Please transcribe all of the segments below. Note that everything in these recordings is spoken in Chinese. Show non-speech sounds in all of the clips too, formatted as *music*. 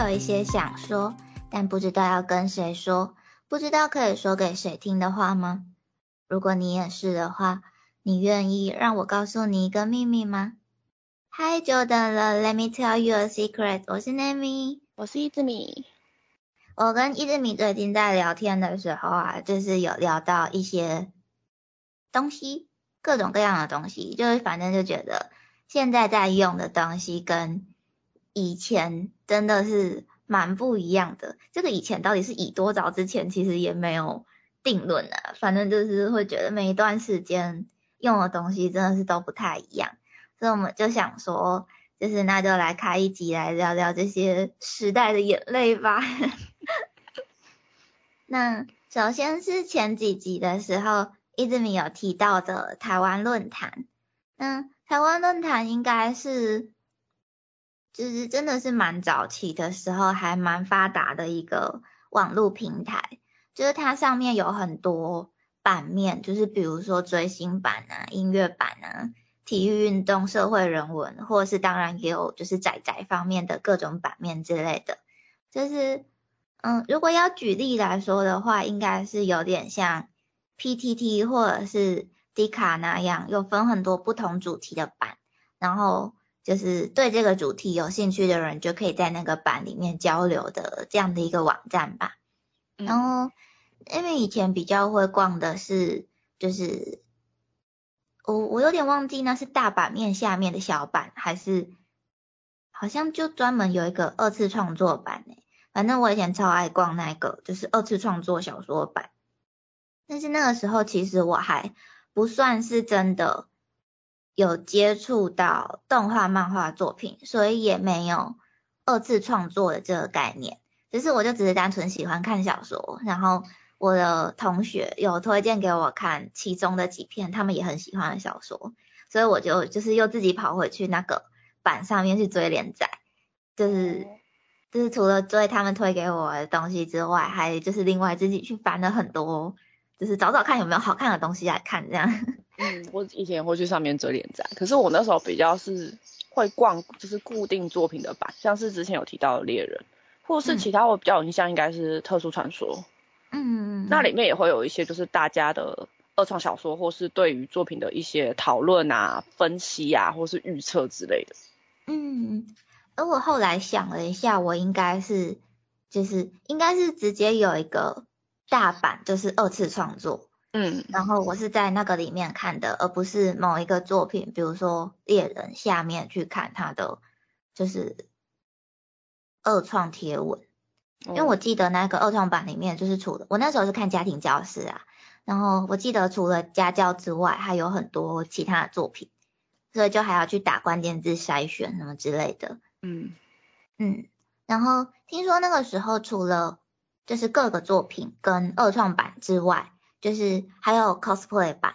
有一些想说，但不知道要跟谁说，不知道可以说给谁听的话吗？如果你也是的话，你愿意让我告诉你一个秘密吗？嗨，久等了，Let me tell you a secret。我是 Nami，我是一之米。我跟一之米最近在聊天的时候啊，就是有聊到一些东西，各种各样的东西，就是反正就觉得现在在用的东西跟以前真的是蠻不一樣的。這個以前到底是以多早之前，其實也沒有定論啊。反正就是會覺得每一段時間用的東西真的是都不太一樣，所以我們就想說，就是那就來開一集來聊聊這些時代的眼淚吧。*laughs* 那首先是前幾集的時候，一直沒有提到的台灣論壇。那台灣論壇應該是。就是真的是蠻早期的時候，還蠻發達的一個網絡平台。就是它上面有很多版面，就是比如說追星版啊、音樂版啊、體育運動、社會人文，或者是當然也有就是仔仔方面的各種版面之類的。就是嗯，如果要舉例來說的話，應該是有點像 PTT 或者是 D 卡那樣，有分很多不同主題的版，然後。就是对这个主题有兴趣的人，就可以在那个版里面交流的这样的一个网站吧。然后，因为以前比较会逛的是，就是我我有点忘记那是大版面下面的小版，还是好像就专门有一个二次创作版誒。反正我以前超爱逛那个，就是二次创作小说版。但是那个时候其实我还不算是真的。有接触到动画漫画作品，所以也没有二次创作的这个概念。只是我就只是单纯喜欢看小说，然后我的同学有推荐给我看其中的几篇他们也很喜欢的小说，所以我就就是又自己跑回去那个版上面去追连载，就是就是除了追他们推给我的东西之外，还就是另外自己去翻了很多，就是找找看有没有好看的东西来看这样。*laughs* 嗯，我以前也會去上面追連載，可是我那时候比较是会逛，就是固定作品的版，像是之前有提到的猎人，或是其他我比较有印象应该是特殊传说，嗯，那里面也会有一些就是大家的二创小说，或是对于作品的一些讨论啊、分析啊，或是预测之类的。嗯，而我后来想了一下，我应该是就是应该是直接有一個大版，就是二次创作。嗯，然后我是在那个里面看的，而不是某一个作品，比如说《猎人下面去看他的就是二创贴文，因为我记得那个二创版里面就是除了我那时候是看家庭教师啊，然后我记得除了家教之外，还有很多其他的作品，所以就还要去打关键字筛选什么之类的。嗯嗯，然后听说那个时候除了就是各个作品跟二创版之外，就是还有 cosplay 版，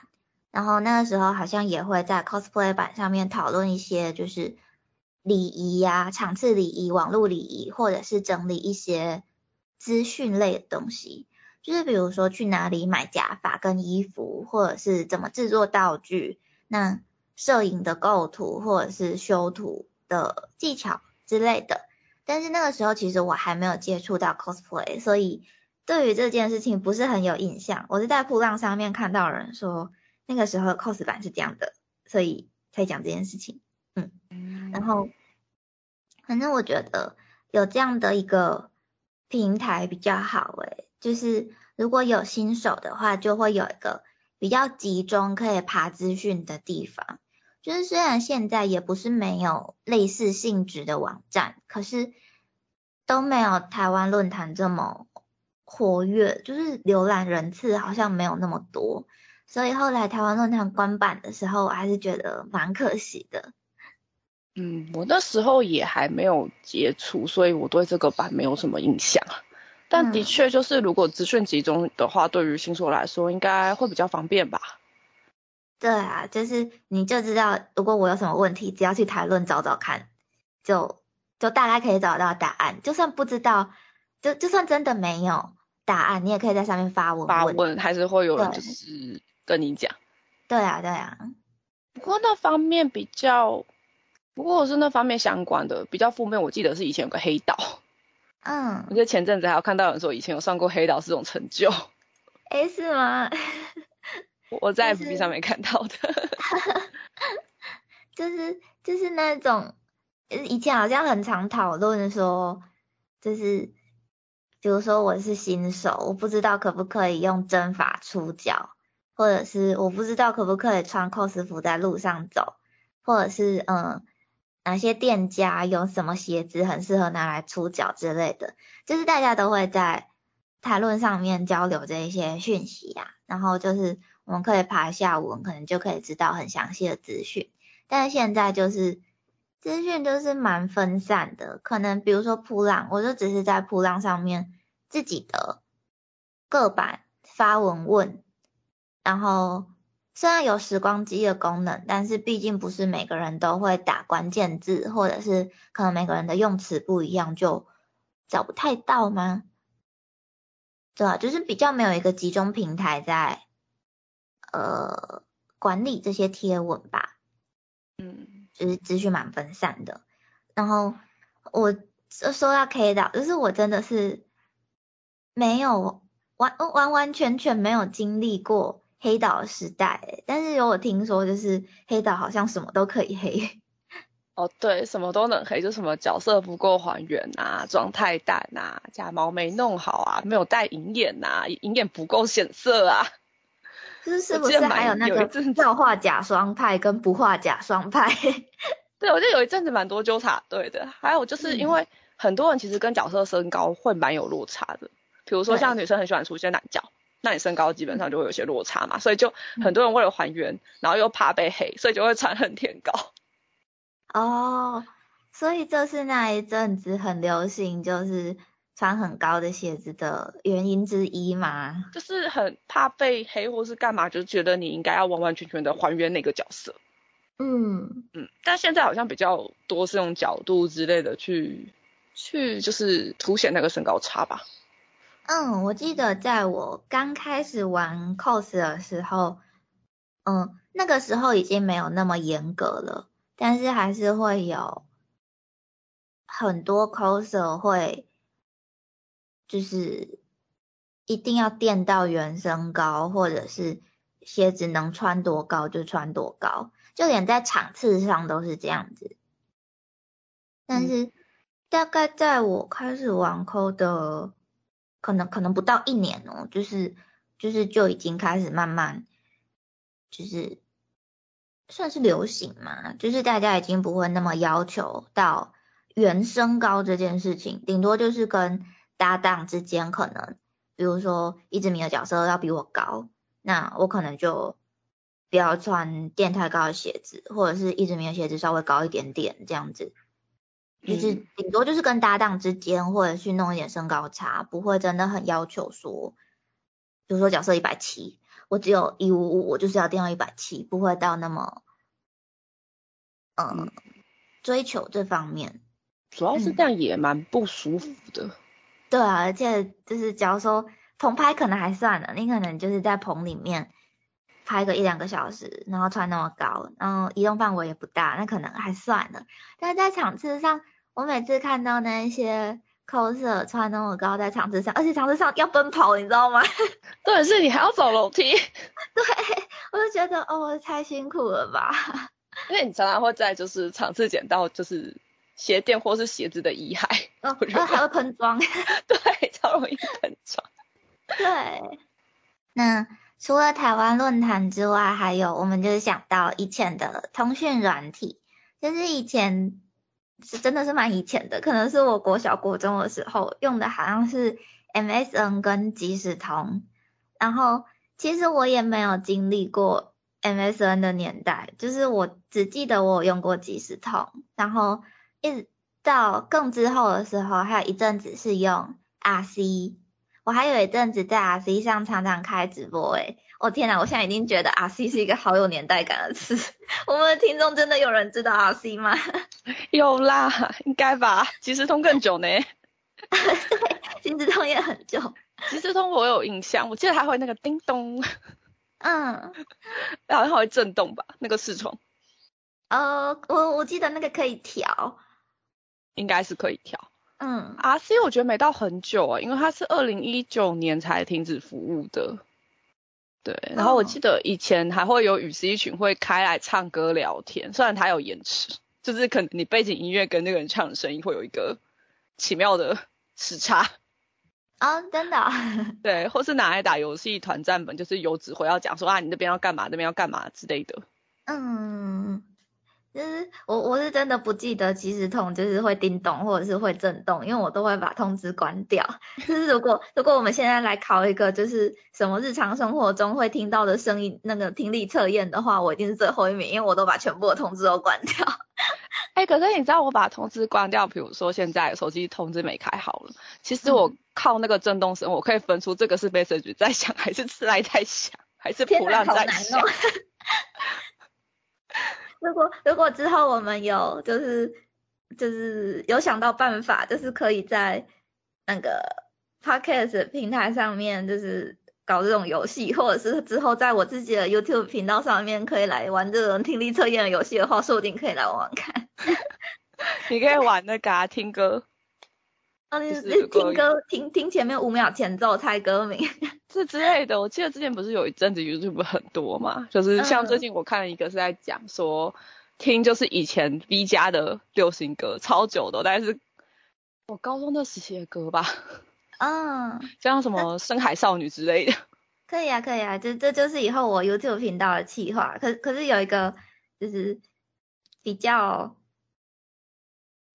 然后那个时候好像也会在 cosplay 版上面讨论一些就是礼仪呀、场次礼仪、网络礼仪，或者是整理一些资讯类的东西，就是比如说去哪里买假发跟衣服，或者是怎么制作道具，那摄影的构图或者是修图的技巧之类的。但是那个时候其实我还没有接触到 cosplay，所以。对于这件事情不是很有印象，我是在铺浪上面看到人说那个时候的 cos 版是这样的，所以才讲这件事情。嗯，然后反正我觉得有这样的一个平台比较好誒，就是如果有新手的话，就会有一个比较集中可以爬资讯的地方。就是虽然现在也不是没有类似性质的网站，可是都没有台湾论坛这么。活跃就是浏览人次好像没有那么多，所以后来台湾论坛关版的时候，我还是觉得蛮可惜的。嗯，我那时候也还没有接触，所以我对这个版没有什么印象。但的确就是，如果资讯集中的话，对于新手来说应该会比较方便吧？對啊，就是你就知道，如果我有什么问题，只要去台论找找看，就就大概可以找到答案。就算不知道。就就算真的没有答案，你也可以在上面发文。发文还是会有人就是跟你讲。对啊，对啊。不过那方面比较，不过我是那方面相关的比较负面。我记得是以前有个黑道。嗯我，记得前阵子还有看到有人说以前有上过黑岛是种成就，诶，是吗？我在就是 FB 上面看到的。*laughs* 就是就是那种，呃以前好像很常讨论说，就是比如说我是新手，我不知道可不可以用针法出脚，或者是我不知道可不可以穿 cos 服在路上走，或者是嗯哪些店家有什么鞋子很适合拿来出脚之类的，就是大家都会在谈论上面交流这一些讯息啊，然后就是我们可以爬下文，可能就可以知道很详细的资讯。但是现在就是资讯就是蛮分散的，可能比如说扑浪，我就只是在扑浪上面自己的个版发文问，然后虽然有时光机的功能，但是毕竟不是每个人都会打关键字，或者是可能每个人的用词不一样，就找不太到吗？对啊，就是比较没有一个集中平台在呃管理这些贴文吧。嗯，就是资讯蛮分散的。然后我说说到 K 岛，就是我真的是没有完完完全全没有经历过黑岛的时代欸，但是有我听说，就是黑岛好像什么都可以黑。哦对，什么都能黑，就什么角色不够还原啊，妆太淡啊，假毛没弄好啊，没有戴银眼呐，银眼不够显色啊。就是不是还有那个有一阵子要画假双派跟不画假双派？*laughs* 对，我记得有一阵子蛮多纠察队的，还有就是因嗯为很多人其实跟角色身高会蛮有落差的，比如说像女生很喜欢出现懒觉，那你身高基本上就会有些落差嘛，所以就很多人为了还原，然后又怕被黑，所以就会穿很天高。*laughs* 哦，所以就是那一阵子很流行，就是穿很高的鞋子的原因之一吗？就是很怕被黑或是干嘛，就觉得你应该要完完全全的还原那个角色。嗯，嗯，但现在好像比较多是用角度之类的去去就是凸显那个身高差吧。嗯，我记得在我刚开始玩 cos 的时候，嗯，那个时候已经没有那么严格了，但是还是会有很多 coser 会就是一定要垫到原身高，或者是鞋子能穿多高就穿多高，就连在场次上都是这样子。但嗯是大概在我开始玩 cos 的，可能可能不到一年哦，就是就是就已经开始慢慢就是算是流行嘛，就是大家已经不会那么要求到原身高这件事情，顶多就是跟搭档之间可能，比如说一直米的角色要比我高，那我可能就不要穿垫太高的鞋子，或者是一直米的鞋子稍微高一点点这样子。就是嗯顶多就是跟搭档之间，或者去弄一点身高差，不会真的很要求说，比如说角色一百七，我只有一五五，我就是要垫到一百七，不会到那么，嗯嗯，追求这方面。主要是嗯这样也蛮不舒服的。对啊，而且就是假如说棚拍可能还算了，你可能就是在棚里面拍个一两个小时，然后穿那么高，然后移动范围也不大，那可能还算了。但是在场次上，我每次看到那些 coser 穿那么高在场次上，而且场次上要奔跑，你知道吗？*laughs* 对，是你还要走楼梯，*laughs* 对我就觉得哦，太辛苦了吧。*laughs* 因为你常常会在就是场次捡到就是鞋垫或是鞋子的遗骸，*laughs* 然后还会喷妆。*laughs* 对，超容易喷妆。对，那除了台湾论坛之外，还有我们就是想到以前的通讯软体，就是以前是真的是蛮以前的，可能是我国小国中的时候用的，好像是 MSN 跟即时通。然后其实我也没有经历过 MSN 的年代，就是我只记得我有用过即时通，然后一直到更之后的时候，还有一阵子是用 RC。我还有一阵子在 RC 上常常开直播诶，我、天哪！我现在已经觉得 RC 是一个好有年代感的词。*laughs* 我们的听众真的有人知道 RC 吗？*laughs* 有啦，应该吧？即时通更久呢。*laughs* 金子通也很久。即时通我有印象，我记得它会那个叮咚，嗯，好像还会震动吧？那个视窗呃，我我记得那个可以调。应该是可以调。嗯，RC 我觉得没到很久啊，因为它是二零一九年才停止服务的。对，然后我记得以前还会有与 C 群会开来唱歌聊天，虽然它有延迟，就是可能你背景音乐跟那个人唱的声音会有一个奇妙的时差。哦，真的、*laughs* 对，或是拿来打游戏团战本，就是有指挥要讲说啊，你那边要干嘛，那边要干嘛之类的。嗯，就是我我是真的不记得即时通就是会叮咚或者是会震动，因为我都会把通知关掉。*laughs* 就是如果如果我们现在来考一个就是什么日常生活中会听到的声音那个听力测验的话，我一定是最后一名，因为我都把全部的通知都关掉。*laughs* 哎、可是你知道我把通知关掉，比如说现在手机通知没开好了，其实我靠那个震动声，我可以分出这个是 message *laughs* 在响，还是次来在响，还是普浪在响。哦。如果如果之后我们有就是就是有想到办法，就是可以在那个 podcast 平台上面就是搞这种游戏，或者是之后在我自己的 YouTube 频道上面可以来玩这种听力测验的游戏的话，说不定可以来玩玩看。*laughs* 你可以玩那个、啊、听歌，哦，你就是你听歌听听前面五秒前奏猜歌名。这之类的。我记得之前不是有一阵子 YouTube 很多嘛，就是像嗯最近我看了一个是在讲说，听就是以前 V 家的流行歌，超久的，但是我高中那时期的歌吧，嗯，像什么深海少女之类的。可以啊，可以啊，这这就是以后我 YouTube 频道的企划。可可是有一个就是比较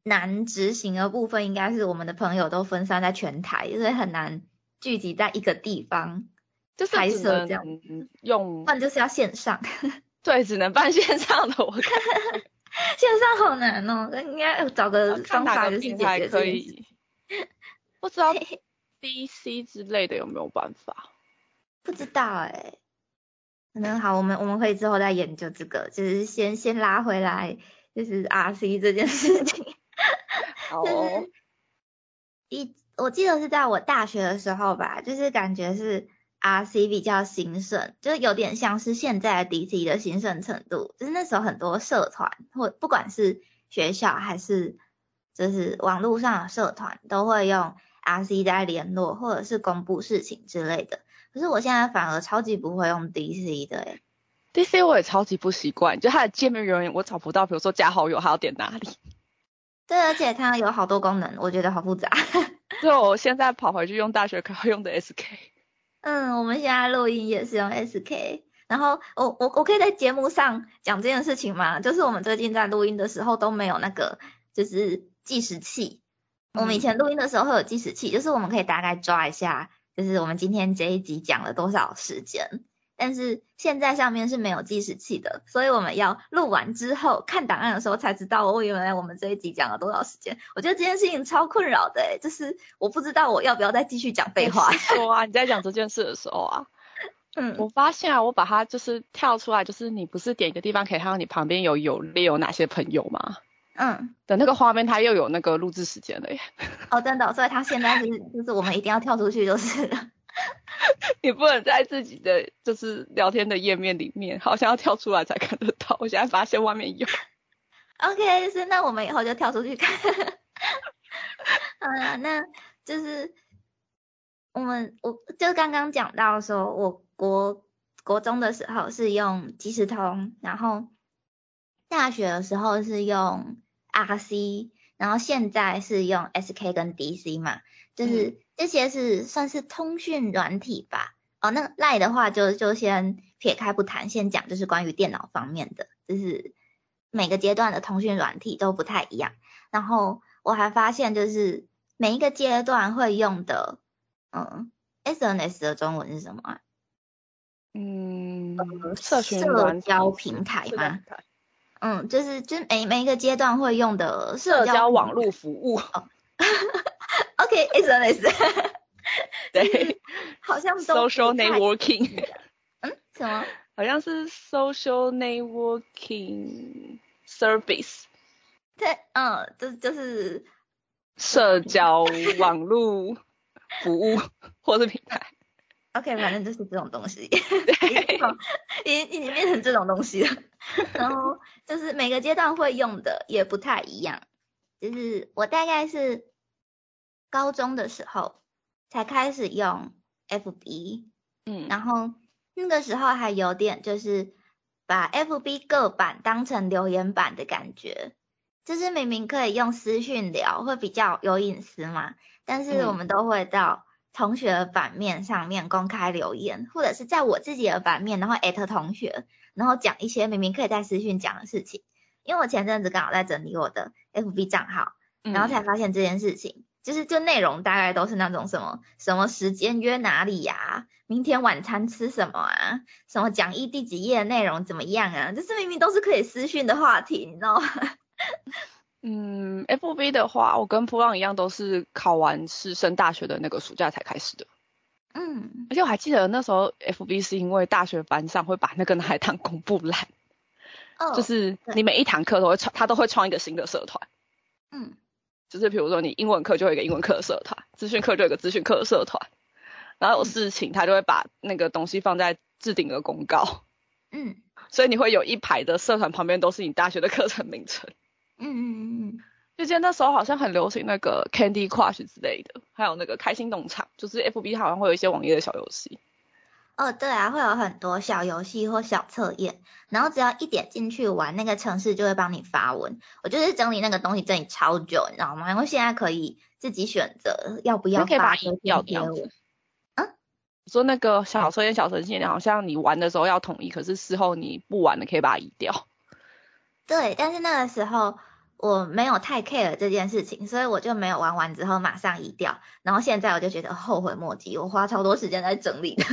难执行的部分，应该是我们的朋友都分散在全台，所以很难聚集在一个地方，就是拍只摄这样能用不然就是要线上。*laughs* 对，只能办线上的。我看 *laughs* 线上好难哦，应该找个方法就是解决这件事。以，不知道 DC 之类的有没有办法？不知道哎、可能好，我们我们可以之后再研究这个，就是先先拉回来，就是 RC 这件事情。*laughs* 好哦是一，我记得是在我大学的时候吧，就是感觉是 RC 比较兴盛，就有点像是现在 DC 的兴盛程度，就是那时候很多社团或不管是学校还是就是网络上的社团都会用 RC 在联络或者是公布事情之类的。可是我现在反而超级不会用 DC 的诶、DC 我也超级不习惯，就它的界面永远我找不到，比如说加好友还要点哪里。对，而且它有好多功能，我觉得好复杂。*laughs* 对我现在跑回去用大学课 *laughs* 用的 SK。嗯，我们现在录音也是用 SK，然后我我我可以在节目上讲这件事情吗？就是我们最近在录音的时候都没有那个就是计时器，我们以前录音的时候会有计时器，就是我们可以大概抓一下，就是我们今天这一集讲了多少时间。但是现在上面是没有计时器的，所以我们要录完之后看档案的时候才知道，哦，原来我们这一集讲了多少时间。我觉得这件事情超困扰的，诶，就是我不知道我要不要再继续讲废话。说啊，你在讲这件事的时候啊，嗯，我发现啊，我把它就是跳出来，就是你不是点一个地方可以看到你旁边有有列有哪些朋友吗？嗯。的那个画面，它又有那个录制时间了耶。哦，真的哦、所以它现在就是就是我们一定要跳出去就是了。*laughs* 你不能在自己的就是聊天的页面里面，好像要跳出来才看得到。我现在发现外面有。OK，是那我们以后就跳出去看。*laughs* 好了，那就是我们我就刚刚讲到说，我国国中的时候是用即时通，然后大学的时候是用 RC，然后现在是用 SK 跟 DC 嘛，就是这些是算是通讯软体吧。哦，那赖的话就就先撇开不谈，先讲就是关于电脑方面的，就是每个阶段的通讯软体都不太一样。然后我还发现，就是每一个阶段会用的，嗯，SNS 的中文是什么啊？嗯，社群社交平台吗嗯，就是就是每每一个阶段会用的社交平网络服务。*laughs* OK，SNS，*laughs* 对。*laughs* 好像都，social networking，嗯？什么？好像是 social networking service，对，嗯，就就是社交网络 *laughs* 服务或是平台。OK，反正就是这种东西，已经已经变成这种东西了。然后就是每个阶段会用的也不太一样，就是我大概是高中的时候才开始用 FB，嗯，然后那个时候还有点就是把 FB 各版当成留言板的感觉，就是明明可以用私讯聊，会比较有隐私嘛，但是我们都会到同学的版面上面公开留言，或者是在我自己的版面，然后艾特同学，然后讲一些明明可以在私讯讲的事情。因为我前阵子刚好在整理我的 FB 账号，然后才发现这件事情，就是就内容大概都是那种什么什么时间约哪里呀，明天晚餐吃什么啊，什么讲义第几页的内容怎么样啊，就是明明都是可以私讯的话题，你知道吗？*laughs* 嗯，FB 的话，我跟普朗一样，都是考完试升大学的那个暑假才开始的。嗯，而且我还记得那时候 FB 是因为大学班上会把那个拿来当公布栏。就是你每一堂课都会创，他都会创一个新的社团。嗯，就是比如说你英文课就有一个英文课的社团，资讯课就有一个资讯课的社团，然后有事情他就会把那个东西放在置顶的公告。嗯，*laughs* 所以你会有一排的社团旁边都是你大学的课程名称。嗯嗯嗯嗯。*laughs* 就记得那时候好像很流行那个 Candy Crush 之类的，还有那个开心农场，就是 FB 好像会有一些网页的小游戏。哦，对啊，会有很多小游戏或小测验，然后只要一点进去玩，那个城市就会帮你发文。我就是整理那个东西整理超久，你知道吗？因为现在可以自己选择要不要发这条贴文。嗯，说那个小测验、小程序，好像你玩的时候要统一，可是事后你不玩了可以把它移掉。对，但是那个时候。我没有太 care 这件事情，所以我就没有玩完之后马上移掉。然后现在我就觉得后悔莫及，我花超多时间在整理的。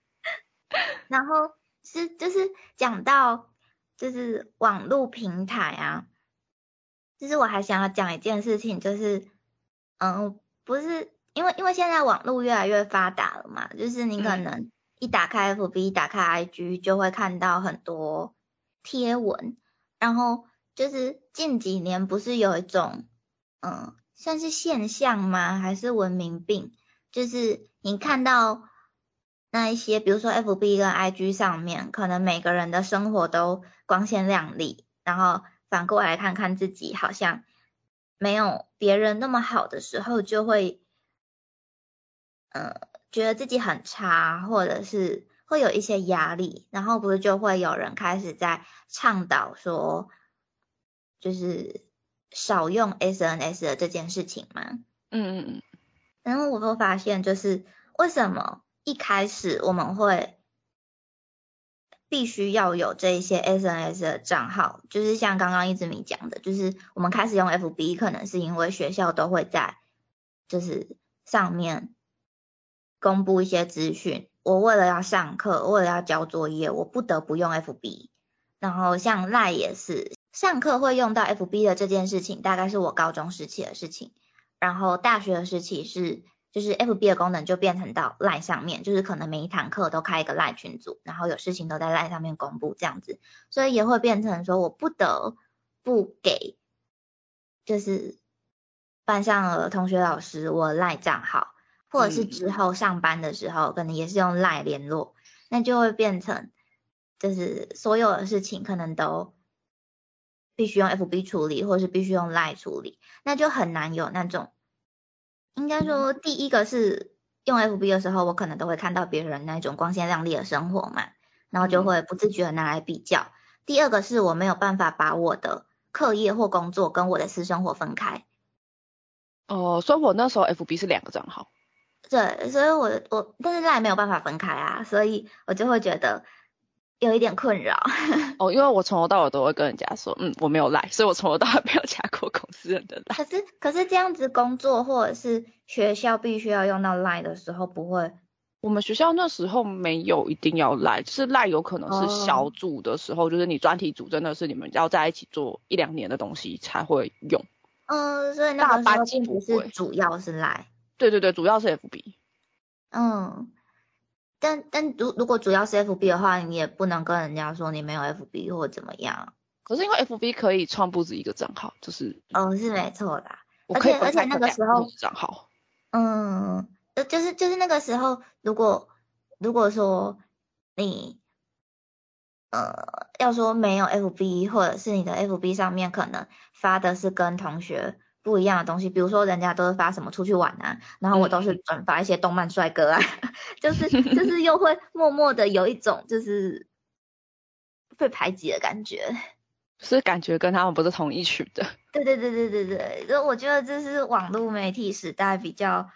*laughs* 然后是就是讲到就是网络平台啊，就是我还想要讲一件事情，就是嗯，不是因为因为现在网络越来越发达了嘛，就是你可能一打开 FB、打开 IG 就会看到很多贴文，然后。就是近几年不是有一种，嗯，算是现象吗？还是文明病？就是你看到那一些，比如说 F B 跟 I G 上面，可能每个人的生活都光鲜亮丽，然后反过来看看自己，好像没有别人那么好的时候，就会，嗯，觉得自己很差，或者是会有一些压力，然后不是就会有人开始在倡导说。就是少用 SNS 的这件事情吗，嗯嗯嗯，然后我会发现，就是为什么一开始我们会必须要有这一些 SNS 的账号，就是像刚刚一直米讲的，就是我们开始用 FB，可能是因为学校都会在就是上面公布一些资讯，我为了要上课，为了要交作业，我不得不用 FB，然后像赖也是。上课会用到 FB 的这件事情，大概是我高中时期的事情。然后大学的时期是，就是 FB 的功能就变成到 Line 上面，就是可能每一堂课都开一个 Line 群组，然后有事情都在 Line 上面公布这样子。所以也会变成说我不得不给，就是班上的同学老师我 Line 账号，或者是之后上班的时候可能也是用 Line 联络，那就会变成就是所有的事情可能都。必须用 FB 处理，或者是必须用 Line 处理，那就很难有那种。应该说，第一个是用 FB 的时候，我可能都会看到别人那种光鲜亮丽的生活嘛，然后就会不自觉的拿来比较。第二个是我没有办法把我的课业或工作跟我的私生活分开。哦，所以我那时候 FB 是两个账号。对，所以我我但是 Line 没有办法分开啊，所以我就会觉得。有一点困扰哦，因为我从头到尾都会跟人家说，嗯，我没有来，所以我从头到尾没有加过公司人的来。可是，可是这样子工作或者是学校必须要用到赖的时候，不会？我们学校那时候没有一定要赖，就是赖有可能是小组的时候，就是你专题组真的是你们要在一起做一两年的东西才会用。嗯，所以那个时候并不是主要是赖。对对对，主要是 FB。嗯。但但如如果主要是 FB 的话，你也不能跟人家说你没有 FB 或怎么样。可是因为 FB 可以创不止一个账号，就是。哦，是没错的。而且而且那个时候。账号。嗯，呃，就是就是那个时候，如果如果说你呃要说没有 FB，或者是你的 FB 上面可能发的是跟同学不一样的东西，比如说人家都是发什么出去玩啊，然后我都是转发一些动漫帅哥啊，*laughs* 就是就是又会默默的有一种就是被排挤的感觉，是感觉跟他们不是同一群的。对对对对对对，就我觉得这是网络媒体时代比较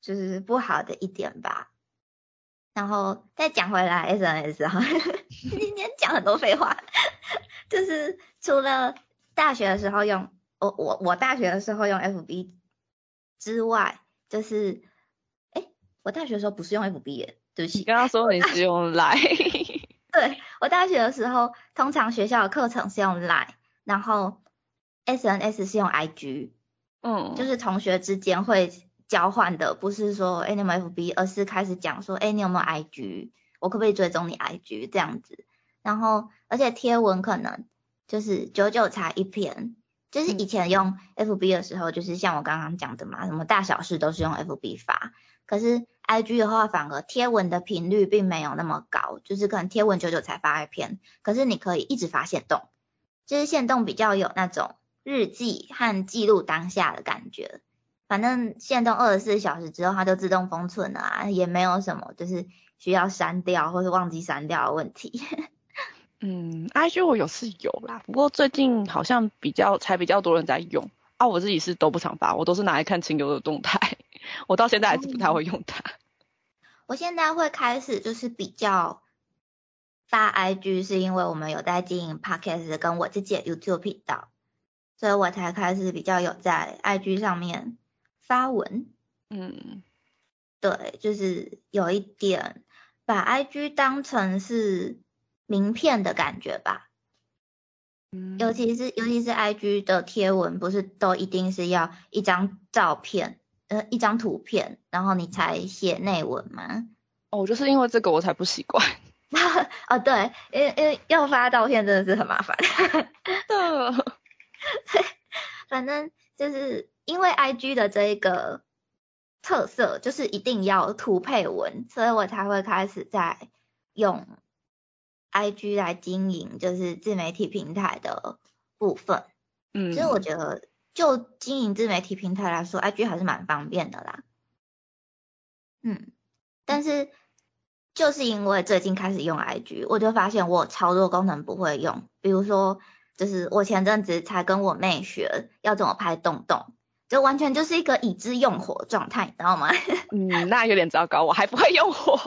就是不好的一点吧。然后再讲回来 SNS 哈，今天 *laughs* 讲很多废话，*laughs* 就是除了大学的时候用。我我我大学的时候用 FB 之外，就是哎，我大学的时候不是用 FB 耶，对不起。刚刚说你是用 Line。对，我大学的时候，通常学校的课程是用 Line，然后 SNS 是用 IG。嗯。就是同学之间会交换的，不是说哎你有 FB，而是开始讲说哎你有没有 IG，我可不可以追踪你 IG 这样子。然后而且贴文可能就是九九才一篇。就是以前用 FB 的时候，就是像我刚刚讲的嘛，什么大小事都是用 FB 发。可是 IG 的话，反而贴文的频率并没有那么高，就是可能贴文久久才发一篇。可是你可以一直发现动，就是现动比较有那种日记和记录当下的感觉。反正现动二十四小时之后它就自动封存了啊，也没有什么就是需要删掉或是忘记删掉的问题。*laughs* 嗯，IG 我有是有啦，不过最近好像比较才比较多人在用啊，我自己是都不常发，我都是拿来看亲友的动态，*laughs* 我到现在还是不太会用它。我现在会开始就是比较发 IG，是因为我们有在经营 Podcast 跟我自己的 YouTube 频道，所以我才开始比较有在 IG 上面发文。嗯，对，就是有一点把 IG 当成是。名片的感觉吧，嗯，尤其是尤其是 I G 的贴文，不是都一定是要一张照片，呃，一张图片，然后你才写内文吗？哦，就是因为这个我才不习惯。*laughs* 哦，对，因为因为要发照片真的是很麻烦。*laughs* 对，反正就是因为 I G 的这一个特色，就是一定要图配文，所以我才会开始在用。I G 来经营就是自媒体平台的部分，嗯，其实我觉得就经营自媒体平台来说，I G 还是蛮方便的啦，嗯，但是就是因为最近开始用 I G，我就发现我操作功能不会用，比如说就是我前阵子才跟我妹学要怎么拍洞洞，就完全就是一个已知用火状态，你知道吗？嗯，那有点糟糕，我还不会用火，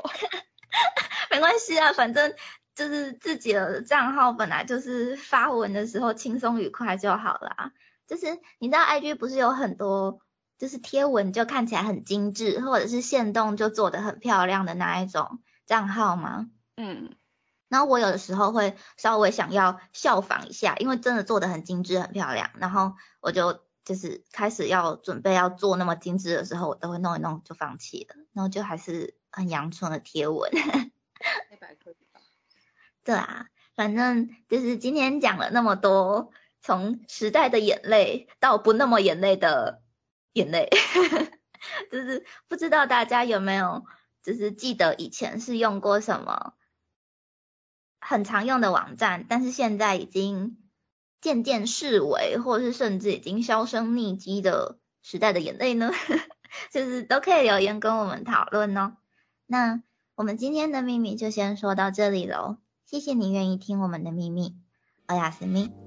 *laughs* 没关系啊，反正。就是自己的账号本来就是发文的时候轻松愉快就好了。就是你知道 IG 不是有很多就是贴文就看起来很精致，或者是线动就做的很漂亮的那一种账号吗？嗯。然后我有的时候会稍微想要效仿一下，因为真的做的很精致很漂亮，然后我就就是开始要准备要做那么精致的时候，我都会弄一弄就放弃了，然后就还是很阳春的贴文。对啊，反正就是今天讲了那么多，从时代的眼泪到不那么眼泪的眼泪，*laughs* 就是不知道大家有没有，就是记得以前是用过什么很常用的网站，但是现在已经渐渐式微，或是甚至已经销声匿迹的时代的眼泪呢？*laughs* 就是都可以留言跟我们讨论哦。那我们今天的秘密就先说到这里喽。谢谢你愿意听我们的秘密，欧亚斯密。